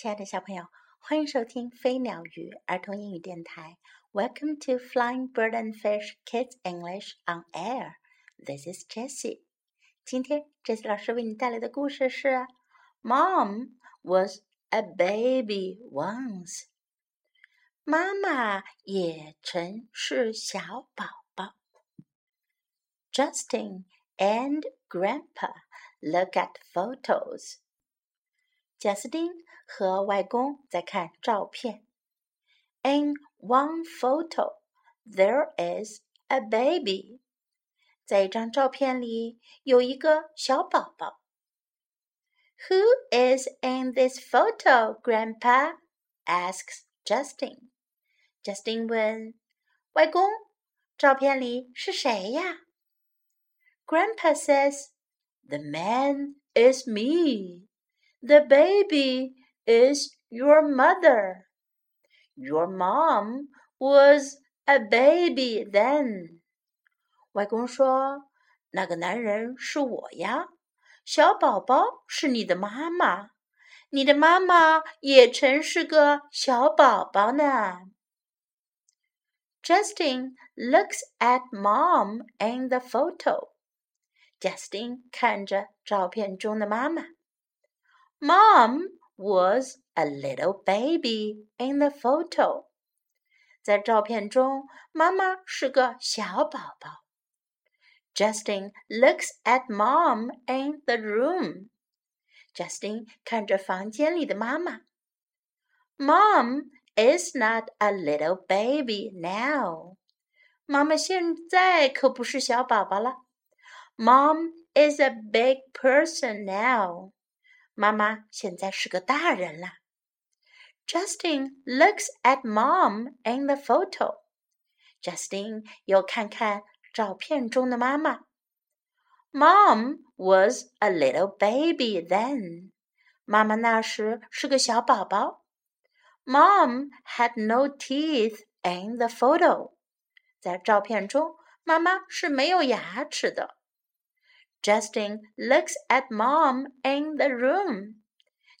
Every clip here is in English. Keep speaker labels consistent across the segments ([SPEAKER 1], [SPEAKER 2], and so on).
[SPEAKER 1] 亲爱的小朋友，欢迎收听飞鸟鱼儿童英语电台。Welcome to Flying Bird and Fish Kids English on Air. This is Jessie. 今天 Jessie 老师为你带来的故事是：Mom was a baby once. 妈妈也曾是小宝宝。Justin and Grandpa look at photos. 贾斯汀 和外公在看照片。In one photo, there is a baby. 在一张照片里有一个小宝宝。Who is in this photo, Grandpa? asks Justin. Justin 问外公：“照片里是谁呀？” Grandpa says, "The man is me." The baby is your mother. Your mom was a baby then. 外公说：“那个男人是我呀，小宝宝是你的妈妈，你的妈妈也曾是个小宝宝呢。” Justin looks at mom in the photo. Justin 看着照片中的妈妈。Mom was a little baby in the photo. 在照片中，妈妈是个小宝宝。Justin looks at mom in the room. Justin 看着房间里的妈妈。Mom is not a little baby now. 妈妈现在可不是小宝宝了。Mom is a big person now. 妈妈现在是个大人了。Justin looks at mom in the photo. Justin 又看看照片中的妈妈。Mom was a little baby then. 妈妈那时是个小宝宝。Mom had no teeth in the photo. 在照片中，妈妈是没有牙齿的。 Justin looks at mom in the room.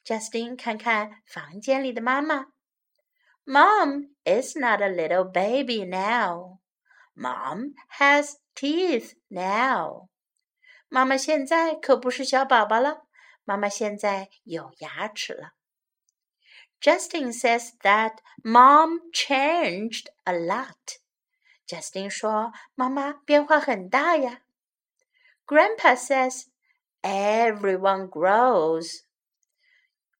[SPEAKER 1] Justin 看看房间里的妈妈。Mom is not a little baby now. Mom has teeth now. 妈妈现在可不是小宝宝了，妈妈现在有牙齿了。Justin says that mom changed a lot. Justin 说妈妈变化很大呀。 Grandpa says, "Everyone grows."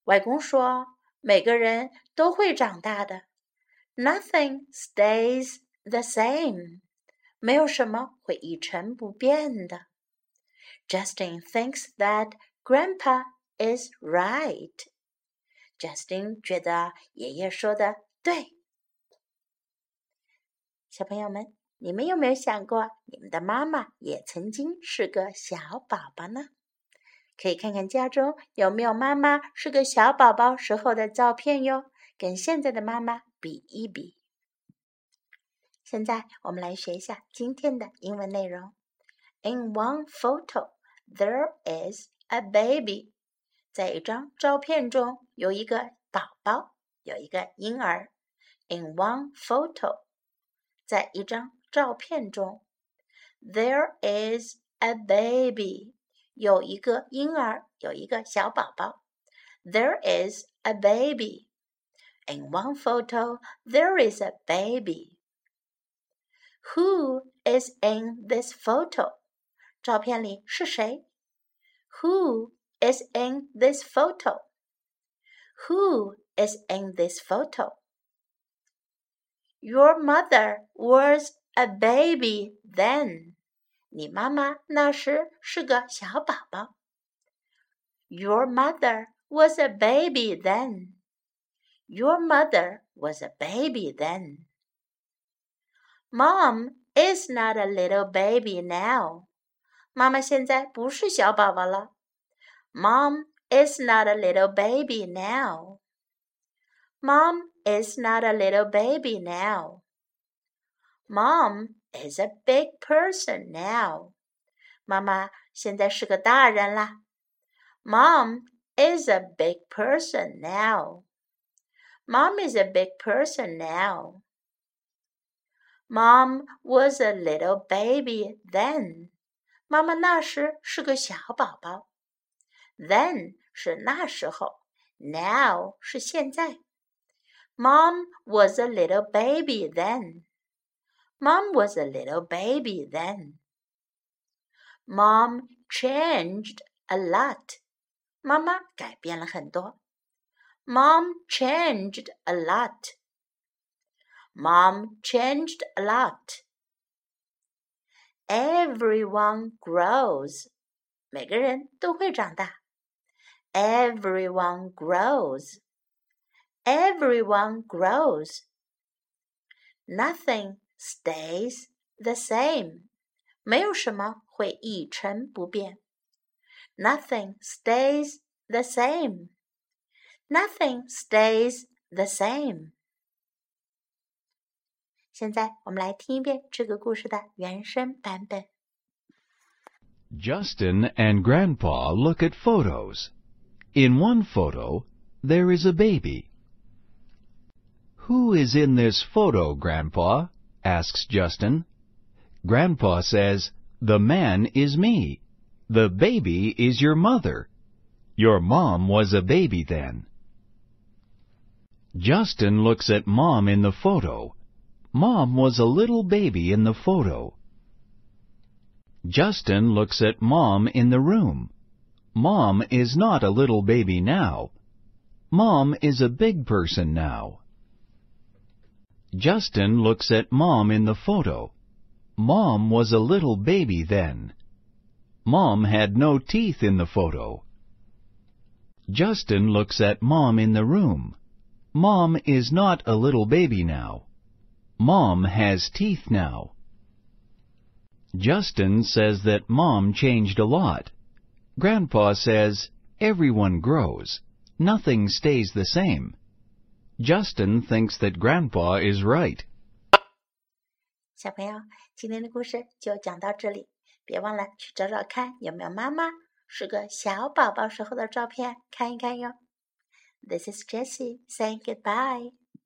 [SPEAKER 1] 外公说，每个人都会长大的。Nothing stays the same. 没有什么会一成不变的。Justin thinks that Grandpa is right. Justin 觉得爷爷说的对。小朋友们。 你们有没有想过，你们的妈妈也曾经是个小宝宝呢？可以看看家中有没有妈妈是个小宝宝时候的照片哟，跟现在的妈妈比一比。现在我们来学一下今天的英文内容。In one photo, there is a baby。在一张照片中有一个宝宝，有一个婴儿。In one photo，在一张。照片中，There is a baby，有一个婴儿，有一个小宝宝。There is a baby. In one photo, there is a baby. Who is in this photo? 照片里是谁？Who is in this photo? Who is in this photo? Your mother was a baby then. 你妈妈那时是个小宝宝。Your mother was a baby then. Your mother was a baby then. Mom is not a little baby now. 妈妈现在不是小宝宝了。Mom is not a little baby now. Mom is not a little baby now. Mom is a big person now. 妈妈现在是个大人啦。Mom is a big person now. Mom is a big person now. Mom was a little baby then. 妈妈那时是个小宝宝。Then 是那时候，Now 是现在。Mom was a little baby then. Mom was a little baby then. Mom changed a lot. 妈妈改变了很多。Mom changed a lot. Mom changed a lot. Everyone grows. 每个人都会长大。Everyone grows. Everyone grows. Nothing stays the same. 没有什么会一成不变。Nothing stays the same. Nothing stays the same. 现在我们来听一遍这个故事的原声版本。
[SPEAKER 2] Justin and Grandpa look at photos. In one photo, there is a baby. Who is in this photo, Grandpa? Asks Justin. Grandpa says, The man is me. The baby is your mother. Your mom was a baby then. Justin looks at Mom in the photo. Mom was a little baby in the photo. Justin looks at Mom in the room. Mom is not a little baby now. Mom is a big person now. Justin looks at Mom in the photo. Mom was a little baby then. Mom had no teeth in the photo. Justin looks at Mom in the room. Mom is not a little baby now. Mom has teeth now. Justin says that Mom changed a lot. Grandpa says everyone grows. Nothing stays the same. Justin thinks that Grandpa is right.
[SPEAKER 1] 小朋友，今天的故事就讲到这里，别忘了去找找看有没有妈妈是个小宝宝时候的照片看一看哟。This is Jessie saying goodbye.